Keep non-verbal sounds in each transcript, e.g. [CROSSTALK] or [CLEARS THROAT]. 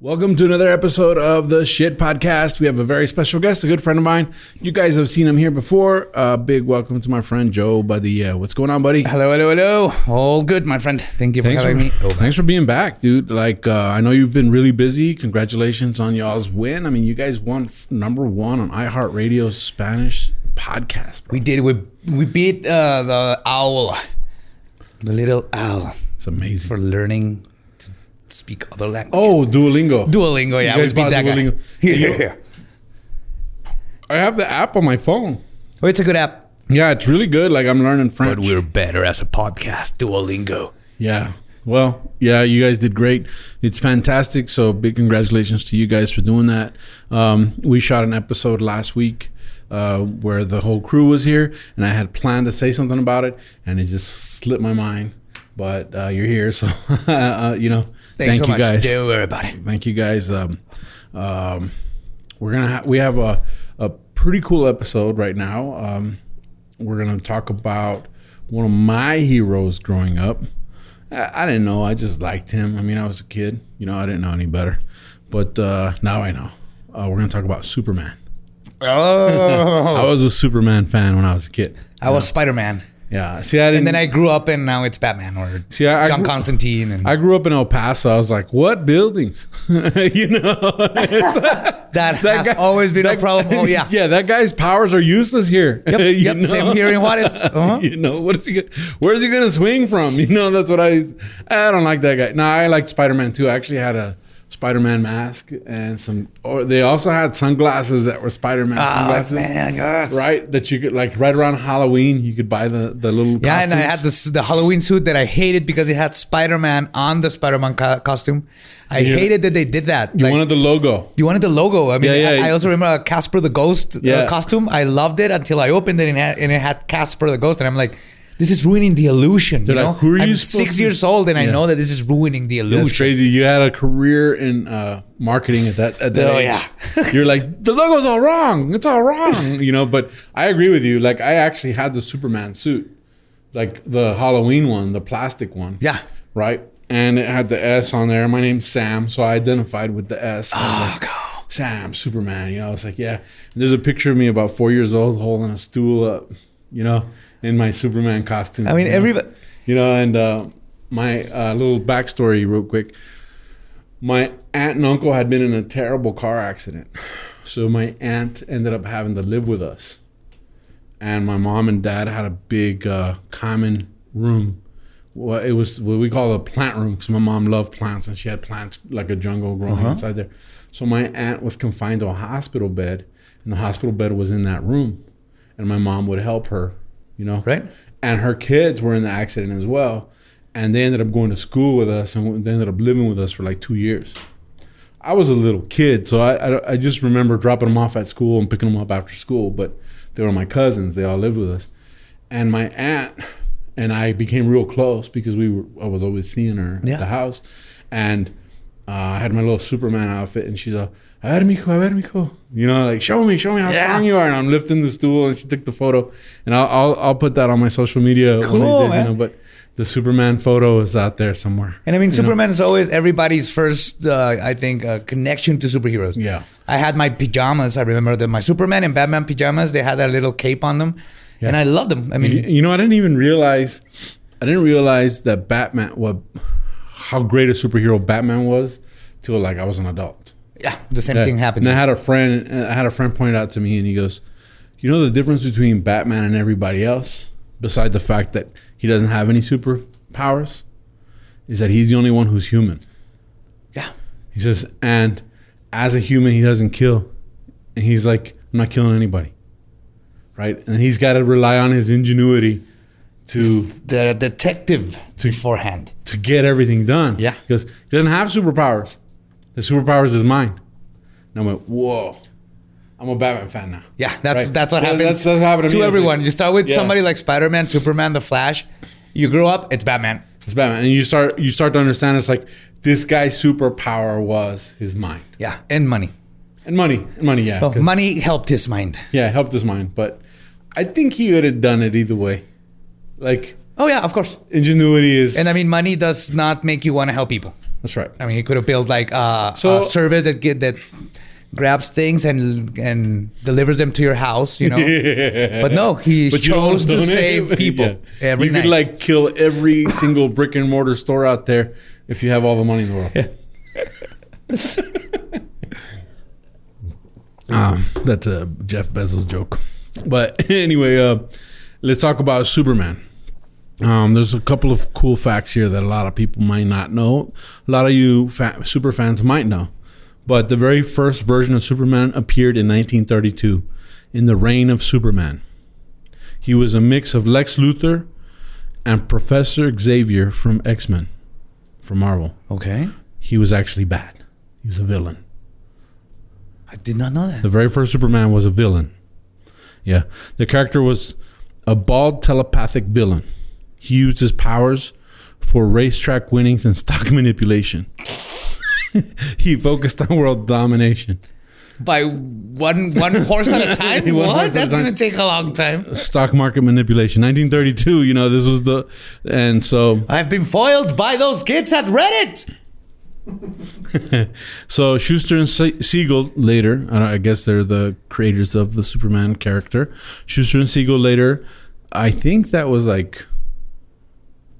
Welcome to another episode of the Shit Podcast. We have a very special guest, a good friend of mine. You guys have seen him here before. A uh, big welcome to my friend Joe Buddy. Uh, what's going on, buddy? Hello, hello, hello. All good, my friend. Thank you for Thanks having for, me. thanks for being back, dude. Like, uh, I know you've been really busy. Congratulations on y'all's win. I mean, you guys won f- number one on iHeartRadio's Spanish podcast. Bro. We did. We we beat uh, the owl, the little owl, It's amazing. for learning speak other languages. oh, Duolingo. Duolingo. Yeah, You guys bought that Duolingo. [LAUGHS] guy. You- Yeah. I have the app on my phone. Oh, it's a good app. Yeah, it's really good. Like, I'm learning French. But we're better as a podcast. Duolingo. Yeah. Well, yeah, you guys did great. It's fantastic. So big congratulations to you guys for doing that. Um, we shot an episode last week uh, where the whole crew was here, and I had planned to say something about it, and it just slipped my mind. But uh, you're here, so [LAUGHS] uh, you know. Thanks thank so you much. guys. Don't worry about it. Thank you guys. Um, um, we're gonna ha- we have a a pretty cool episode right now. Um, we're gonna talk about one of my heroes growing up. I, I didn't know. I just liked him. I mean, I was a kid. You know, I didn't know any better. But uh, now I know. Uh, we're gonna talk about Superman. Oh, [LAUGHS] I was a Superman fan when I was a kid. I was Spider Man, Yeah. See, I didn't. and then I grew up, and now it's Batman or see. I, I John grew- Constantine. And I grew up in El Paso. I was like, "What buildings?" [LAUGHS] you know, It's- [LAUGHS] that, has guy- always been a that- problem. Oh yeah. [LAUGHS] yeah, that guy's powers are useless here. Yep, You yep. know? Same here in Juarez. Uh-huh. you know, what is he? Gonna, where's he gonna swing from? You know, that's what I. I don't like that guy. No, I like Spider Man too. I actually had a Spider Man mask and some. Or they also had sunglasses that were Spider Man Oh sunglasses. man, yes. Right, that you could like right around Halloween, you could buy the the little Yeah, and I had this the Halloween suit that I hated because it had Spider Man on the Spider Man co- costume. I Yeah. hated that they did that. You Like, wanted the logo. you wanted the logo. I mean, Yeah, yeah. I, I also remember Casper the Ghost uh, costume. I loved it until I opened it and it, had, and it had Casper the Ghost, and I'm like, this is ruining the illusion. They're you know, like, who are you I'm six to- years old, and I know that this is ruining the illusion. That's crazy. You had a career in uh, marketing at that at that Oh, age. yeah. [LAUGHS] You're like the logo's all wrong. It's all wrong. [LAUGHS] You know, but I agree with you. Like I actually had the Superman suit, like the Halloween one, the plastic one. Yeah. Right. And it had the S on there. My name's Sam, so I identified with the S. was like, Oh, Sam, Superman. You know, I was like, yeah. And there's a picture of me about four years old holding a stool up, you know, in my Superman costume. I mean, you know? everybody. You know, and uh, my uh, little backstory, real quick. My aunt and uncle had been in a terrible car accident. So my aunt ended up having to live with us. And my mom and dad had a big uh, common room. Well, it was what we call a plant room because my mom loved plants and she had plants like a jungle growing inside there. So my aunt was confined to a hospital bed, and the hospital bed was in that room. And my mom would help her, you know? Right. and her kids were in the accident as well. And they ended up going to school with us and they ended up living with us for like two years. I was a little kid so i, I, I just remember dropping them off at school and picking them up after school but they were my cousins. They all lived with us. And my aunt and i became real close because we were i was always seeing her Yeah. at the house. And uh, i had my little superman outfit and she's a a ver, mijo, a ver, mijo. You know, like, show me, show me how Yeah. strong you are. And I'm lifting the stool, and she took the photo. And I'll, I'll, I'll put that on my social media one of Cool, these days, man. you know. But the Superman photo is out there somewhere. And I mean, You know? Superman is always everybody's first, uh, I think, uh, connection to superheroes. Yeah. I had my pajamas. I remember that my Superman and Batman pajamas. They had that little cape on them, and I loved them. I mean, You, you know, I didn't even realize, I didn't realize that Batman, what, how great a superhero Batman was, till like I was an adult. Yeah, the same thing happened. And I had a friend. I had a friend point out to me, and he goes, "You know the difference between Batman and everybody else, beside the fact that he doesn't have any superpowers, is that he's the only one who's human." Yeah. He says, and as a human, he doesn't kill, and he's like, "I'm not killing anybody." Right, and he's got to rely on his ingenuity to the detective to, beforehand. to get everything done. Yeah. because he doesn't have superpowers. The superpowers is mine. And I went, whoa. I'm a Batman fan now. Yeah, that's Right. that's what happens. that's- that's what happened to to. Everyone. like- you start with Yeah. somebody like Spider Man, Superman, The Flash. You grow up, it's Batman. It's Batman, and you start you start to understand. It's like this guy's superpower was his mind Yeah, and money. and money and money. Yeah, Well, money helped his mind. Yeah, helped his mind, but I think he would have done it either way. Like Oh yeah, of course. ingenuity is, And I mean, money does not make you want to help people. That's right. I mean, he could have built like uh, So- a service that get that grabs things and and delivers them to your house. You know, [LAUGHS] but no, he But chose to save [LAUGHS] people Yeah. every you night. could like kill every single brick and mortar store out there if you have all the money in the world. [LAUGHS] um, that's a Jeff Bezos joke. But anyway, uh, let's talk about Superman. Um, there's a couple of cool facts here that a lot of people might not know. A lot of you fa- super fans might know. But the very first version of Superman appeared in 1932 in the reign of Superman. He was a mix of Lex Luthor and Professor Xavier from X Men, from Marvel. okay, He was actually bad. He was a villain. I did not know that. The very first Superman was a villain. Yeah. The character was a bald telepathic villain. He used his powers for racetrack winnings and stock [LAUGHS] manipulation. [LAUGHS] he focused on world domination. By one one horse at a [LAUGHS] time. What? That's time. gonna take a long time. Stock market manipulation. 1932, you know, this was the. And so. I've been foiled by those kids at Reddit. So Shuster and Se- Siegel later, I, don't- I guess they're the creators of the Superman character. Shuster and Siegel later, I think that was like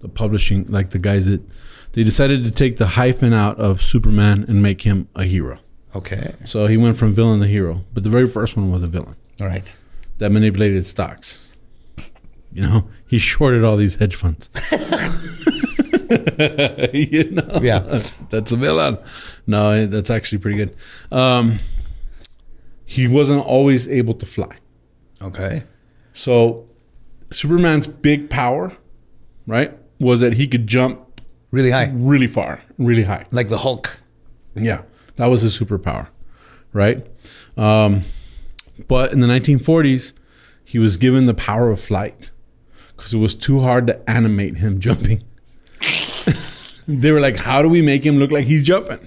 the publishing, like the guys that they decided to take the hyphen out of Superman and make him a hero. Okay. So he went from villain to hero, but the very first one was a villain All right. that manipulated stocks. You know, he shorted all these hedge funds. [LAUGHS] you know, Yeah. that's a villain. No, that's actually pretty good. Um, he wasn't always able to fly. Okay. So, Superman's big power, right, was that he could jump Really high. really far, really high. Like the Hulk. Yeah, that was his superpower, right? Um, but in the 1940s, he was given the power of flight because it was too hard to animate him [LAUGHS] jumping. [LAUGHS] they were like, "How do we make him look like he's jumping?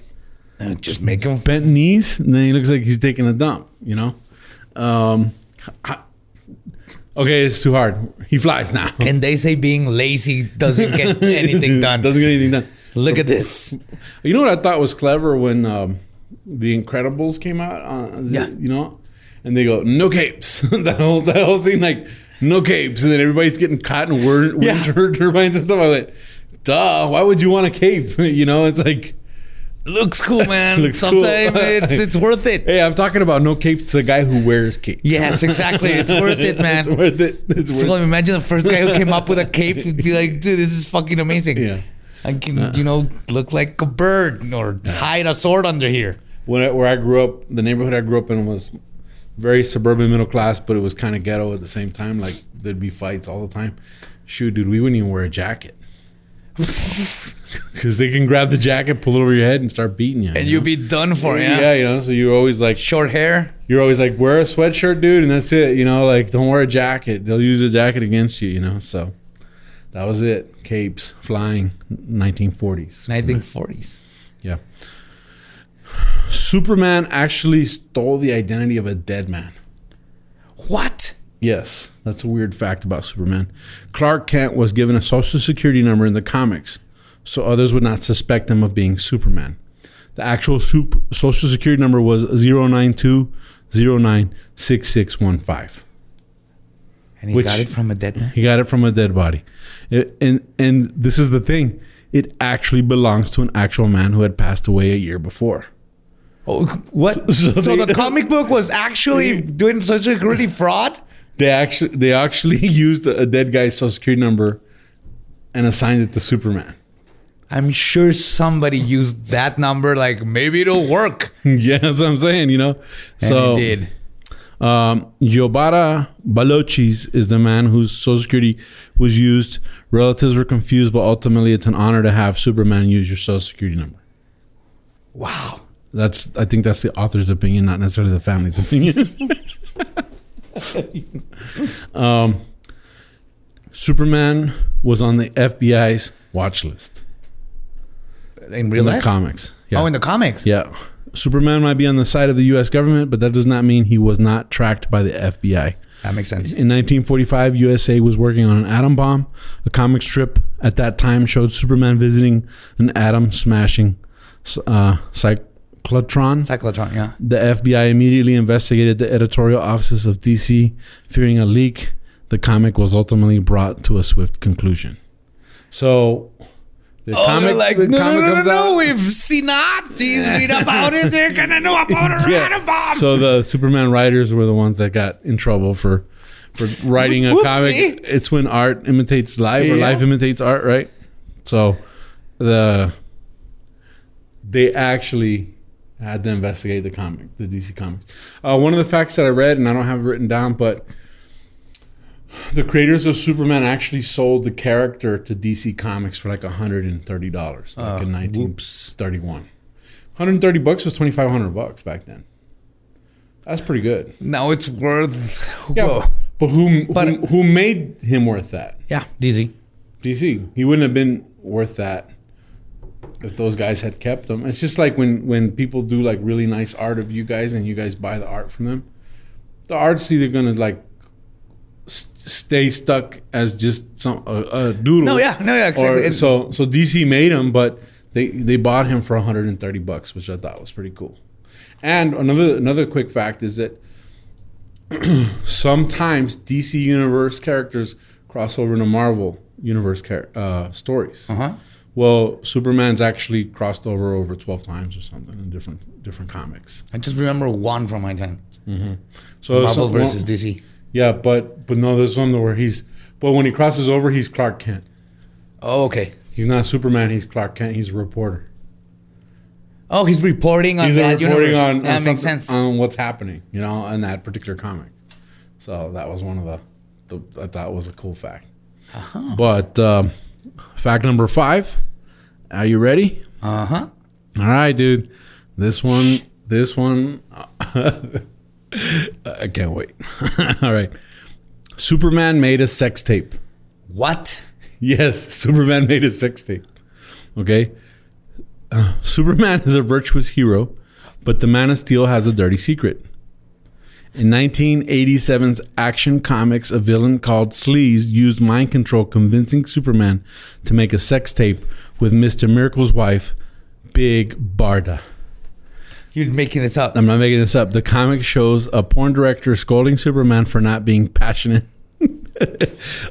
Uh, just make him. Bent knees, and then he looks like he's taking a dump." You know? Um, okay, it's too hard. He flies now. [LAUGHS] And they say being lazy doesn't get [LAUGHS] anything done. Doesn't get anything done. Look at this. You know what I thought was clever when um, the Incredibles came out? Uh, Yeah. You know, and they go no capes. [LAUGHS] that whole that whole thing like no capes, and then everybody's getting caught in wind, wind Yeah. tur- turbines and stuff. I went, duh. Why would you want a cape? you know, it's like, Looks cool, [LAUGHS] man. Looks cool. Sometimes it's, it's worth it. hey, I'm talking about no capes to the guy who wears capes. Yes, exactly. It's [LAUGHS] worth it, man. it's worth it. It's worth So imagine the first guy who came up with a cape [LAUGHS] would be like, dude, this is fucking amazing. Yeah. I can, you uh-uh. know, look like a bird or hide a sword under here. when I, where I grew up, the neighborhood I grew up in was very suburban middle class, but it was kind of ghetto at the same time. Like there'd be fights all the time. Shoot, dude, we wouldn't even wear a jacket [LAUGHS] because they can grab the jacket, pull it over your head, and start beating you. And you you'll be done for, yeah? yeah, you know. So you're always like, Short hair. you're always like, wear a sweatshirt, dude, and that's it. You know, like don't wear a jacket. They'll use a jacket against you. You know, so that was it. Capes, flying, 1940s. 1940s. Yeah. Superman actually stole the identity of a dead man. What? Yes, that's a weird fact about Superman. Clark Kent was given a social security number in the comics, so others would not suspect him of being Superman. The actual super, social security number was 092096615. And he Which- got it from a dead man? He got it from a dead body. It- and and this is the thing. It actually belongs to an actual man who had passed away a year before. Oh, what? [LAUGHS] So So, they- the comic book was actually [LAUGHS] doing social security fraud? They actually they actually [LAUGHS] used a dead guy's social security number and assigned it to Superman. I'm sure somebody used that number. Like maybe it'll work. [LAUGHS] yeah, that's what I'm saying. You know, And so it did. Um, Giobara Balochis is the man whose social security was used. Relatives were confused, but ultimately, it's an honor to have Superman use your social security number. Wow. That's I think that's the author's opinion, not necessarily the family's [LAUGHS] opinion. [LAUGHS] um, Superman was on the FBI's watch list In real in the life? comics. Yeah. Oh, in the comics. yeah. Superman might be on the side of the U.S. government, but that does not mean he was not tracked by the FBI. That makes sense. In 1945, USA was working on an atom bomb. A comic strip at that time showed Superman visiting an atom smashing uh, cyclotron. Cyclotron, yeah. The FBI immediately investigated the editorial offices of DC, fearing a leak. The comic was ultimately brought to a swift conclusion. So, the Oh, comic, like, the no, no, comic no, no, comes no, out. we've seen Nazis read about it. They're gonna know about it. [LAUGHS] Yeah. So the Superman writers were the ones that got in trouble for for writing a Whoopsie. comic. It's when art imitates life or life imitates art, right? So the they actually had to investigate the comic, the DC comics. Uh, one of the facts that I read, and I don't have it written down, but the creators of Superman actually sold the character to DC Comics for like hundred and thirty dollars, like Oh, in nineteen thirty-one. Hundred and thirty bucks was twenty-five hundred bucks back then. That's pretty good. now it's worth. Yeah, Whoa. but who, But- who who made him worth that? Yeah, DZ. DC. He wouldn't have been worth that if those guys had kept them. It's just like when when people do like really nice art of you guys and you guys buy the art from them. The art's either gonna like s- stay stuck as just some a, a doodle. No, yeah, no, yeah, exactly. Or, so so DC made him, but they they bought him for 130 bucks, which I thought was pretty cool. And another another quick fact is that [CLEARS THROAT] sometimes DC Universe characters cross over into Marvel Universe char- uh, stories. Uh huh. Well, Superman's actually crossed over over 12 times or something in different different comics. I just remember one from my time. So Marvel versus DC. yeah, but but no, there's one where he's but when he crosses over, he's Clark Kent. Oh, okay. He's not Superman. He's Clark Kent. He's a reporter. Oh, he's reporting on he's that reporting universe. on, that makes sense. on what's happening, you know, in that particular comic. So that was one of the, the I thought was a cool fact. Uh-huh. But um, fact number five. Are you ready? Uh huh. All right, dude. This one, this one, [LAUGHS] I can't wait. [LAUGHS] All right. Superman made a sex tape. What? Yes, [LAUGHS] Superman made a sex tape. Okay. Uh, Superman is a virtuous hero, but the Man of Steel has a dirty secret. In 1987's Action Comics, a villain called Sleaze used mind control, convincing Superman to make a sex tape with Mr. Miracle's wife, Big Barda. You're making this up. I'm not making this up. The comic shows a porn director scolding Superman for not being passionate. [LAUGHS]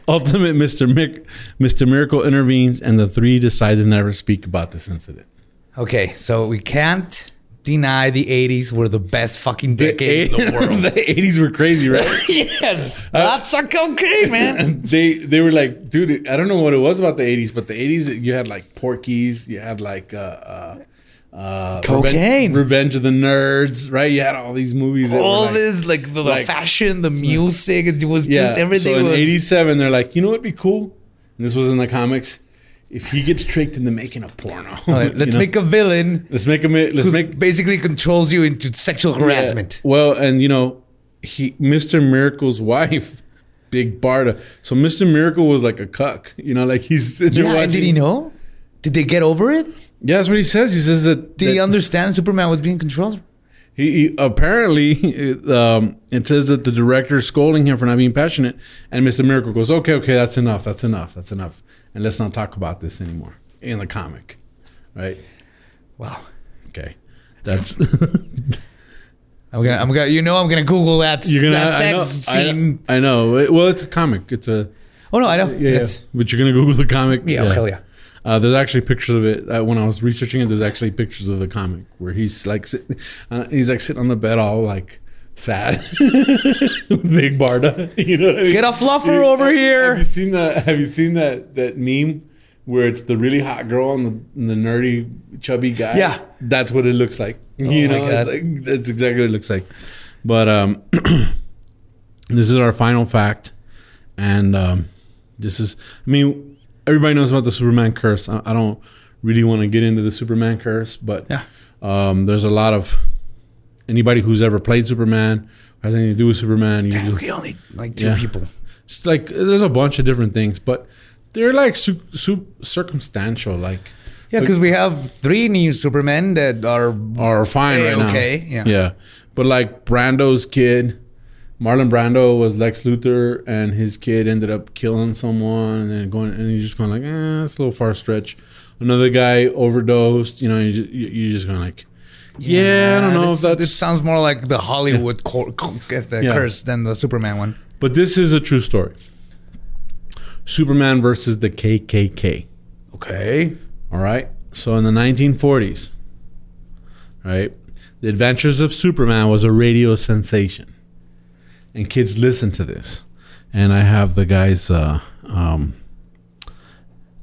Ultimate Mr. Mick, Mr. Miracle intervenes, and the three decide to never speak about this incident. Okay, so we can't deny the 80s were the best fucking decade in the [LAUGHS] world. the 80s were crazy, right? [LAUGHS] yes. That's okay, man. [LAUGHS] they they were like, dude, I don't know what it was about the 80s, but the 80s you had like Porky's, you had like uh, uh, uh, Cocaine. Revenge, Revenge of the Nerds, right? You had all these movies. All like, this, like the, the like- fashion, the music, it was Yeah. just everything So in was. '87, they're like, you know what'd be cool? And this was in the comics. If he gets tricked into making a porno, right, [LAUGHS] let's know? make a villain let's make him. Let's make basically controls you into sexual harassment. Yeah. Well, and you know, he Mr. Miracle's [LAUGHS] wife, Big Barda. So Mr. Miracle was like a cuck. You know, like he's Yeah, and did he know? Did they get over it? Yeah, that's what he says. He says that. Did that he understand Superman was being controlled? He, he apparently um, it says that the director is scolding him for not being passionate, and Mr. Miracle goes, "Okay, okay, that's enough. That's enough. That's enough, and let's not talk about this anymore." In the comic, right? Wow. Okay, that's [LAUGHS] I'm gonna, I'm gonna, you know, I'm gonna Google that. you're gonna. that I know, scene. I, I know. Well, it's a comic. It's a oh no, I know. yeah, yeah. But you're gonna Google the comic. yeah, hell yeah. Uh, there's actually pictures of it. Uh, when I was researching it, there's actually pictures of the comic where he's like, sit, uh, he's like sitting on the bed, all like sad, [LAUGHS] big Barda. [LAUGHS] You know, I mean? Get a fluffer over Have here. you seen that? Have you seen that that meme where it's the really hot girl and the, and the nerdy chubby guy? Yeah. that's what it looks like. you Oh my know, like, that's exactly what it looks like. But um, [CLEARS THROAT] this is our final fact, and um, this is. I mean, everybody knows about the Superman curse. I, I don't really want to get into the Superman curse, but Yeah. Um, there's a lot of anybody who's ever played Superman has anything to do with Superman. You Damn, just, the only like two Yeah. people. it's like there's a bunch of different things, but they're like su- su- circumstantial, like Yeah, because we have three new Supermen that are are fine right now. okay, yeah. yeah. But like Brando's kid, Marlon Brando was Lex Luthor, and his kid ended up killing someone, and then going, and you're just going like, eh, it's a little far stretch. Another guy overdosed. You know, you just, you- you're just going like, yeah, I don't know this, that's. sounds more like the Hollywood cor- co- guess the Yeah. curse than the Superman one. But this is a true story. Superman versus the KKK. Okay. All right. So in the 1940s, right, the Adventures of Superman was a radio sensation, and kids listened to this. And I have the guy's uh, um,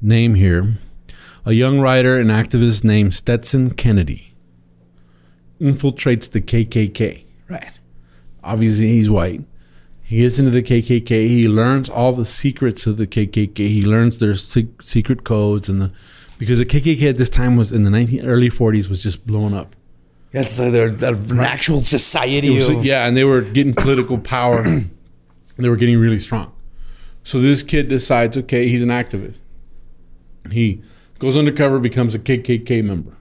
name here. A young writer and activist named Stetson Kennedy infiltrates the KKK. Right. Obviously, he's white. He gets into the KKK. He learns all the secrets of the KKK. He learns their sec- secret codes and the because the KKK at this time was in the 19 early 40s was just blowing up. Yeah, it's like they're, they're an actual society. Was- of, yeah, and they were getting political power. and [CLEARS THROAT] they were getting really strong. So this kid decides, okay, he's an activist. He goes undercover, becomes a KKK member,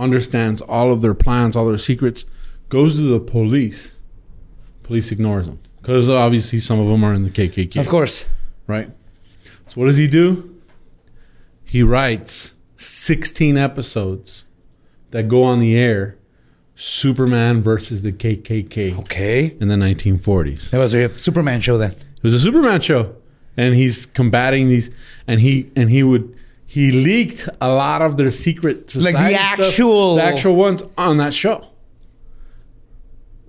understands all of their plans, all their secrets, goes to the police. Police ignores him because obviously some of them are in the KKK, Of course. right? So what does he do? He writes 16 episodes that go on the air. Superman versus the KKK Okay. in the 1940s. It was a Superman show then. It was a Superman show, and he's combating these, and he and he would he leaked a lot of their secret society Like the society stuff, actual- the actual ones on that show.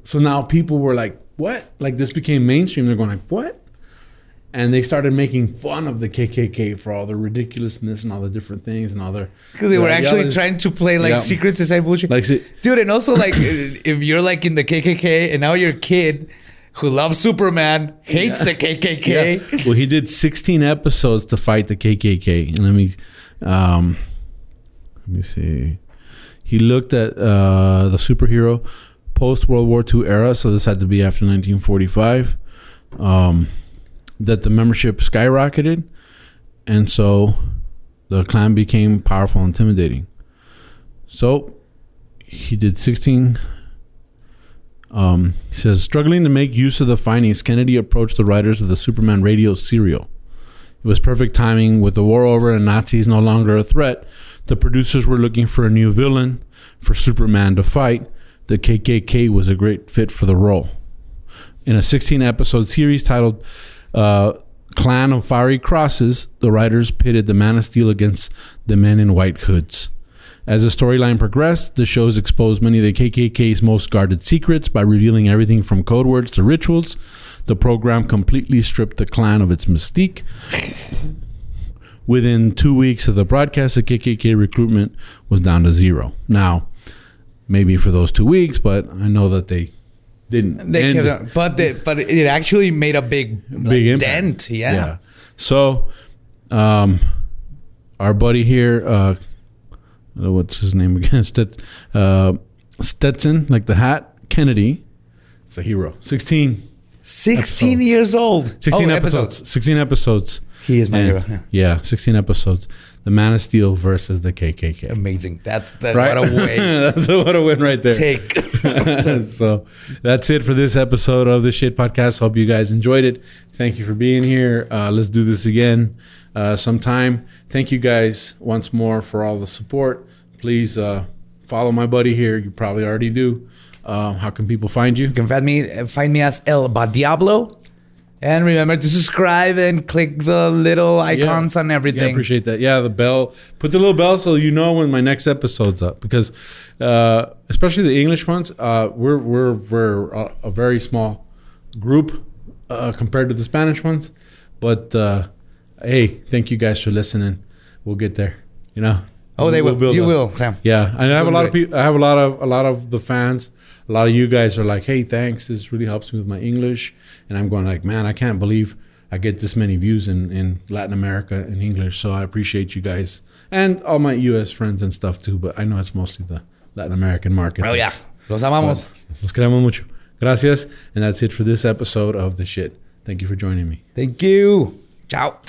So now people were like, "What?" Like this became mainstream. They're going like, "What?" And they started making fun of the KKK for all the ridiculousness and all the different things and all their Because they were actually trying to play like Yeah. secret society bullshit. like Dude, and also like [LAUGHS] if you're like in the KKK and now your kid who loves Superman hates the KKK. Yeah. Well, he did 16 episodes to fight the KKK. And let me, um, let me see. He looked at uh, the superhero post World War II era, so this had to be after 1945. Um, that the membership skyrocketed, and so the Klan became powerful, and intimidating. So he did 16 um, he says, struggling to make use of the findings, Kennedy approached the writers of the Superman radio serial. It was perfect timing with the war over and Nazis no longer a threat. The producers were looking for a new villain for Superman to fight. The KKK was a great fit for the role. In a 16 episode series titled uh, Clan of Fiery Crosses, the writers pitted the Man of Steel against the men in white hoods. As the storyline progressed, the shows exposed many of the KKK's most guarded secrets by revealing everything from code words to rituals. The program completely stripped the Klan of its mystique. Within two weeks of the broadcast, the KKK recruitment was down to zero. Now, maybe for those two weeks, but I know that they didn't. They kept, but they, but it actually made a big big impact. dent. Yeah. So, um, our buddy here, uh, uh, what's his name again? [LAUGHS] Stet, uh, Stetson, like the hat. Kennedy, it's a hero. 16, 16 Episodes. years old. 16 Oh, episodes. 16 episodes. He is my And- hero. Yeah. Yeah, 16 episodes. The Man of Steel versus the KKK. Amazing. That's that. Right? What a way [LAUGHS] That's a, what a win right there. take. [LAUGHS] so that's it for this episode of the Shit Podcast. Hope you guys enjoyed it. Thank you for being here. Uh, let's do this again uh, sometime. Thank you guys once more for all the support. Please uh, follow my buddy here. You probably already do. Uh, how can people find you? You can find me find me as El Badiablo. And remember to subscribe and click the little icons on Yeah, everything. appreciate that. Yeah, the bell. Put the little bell so you know when my next episode's up. Because uh, especially the English ones, uh, we're we're we're a, a very small group uh, compared to the Spanish ones. But uh, hey, thank you guys for listening. We'll get there. You know. oh, they We'll will. you up. will, Sam. Yeah, and I have a lot of people. I have a lot of a lot of the fans. A lot of you guys are like, "Hey, thanks. This really helps me with my English." And I'm going like, "Man, I can't believe I get this many views in in Latin America in English." So I appreciate you guys and all my U.S. friends and stuff too. But I know it's mostly the Latin American market. Oh yeah. Los amamos. Los queremos mucho. Gracias. And that's it for this episode of The Shit. Thank you for joining me. Thank you. Ciao.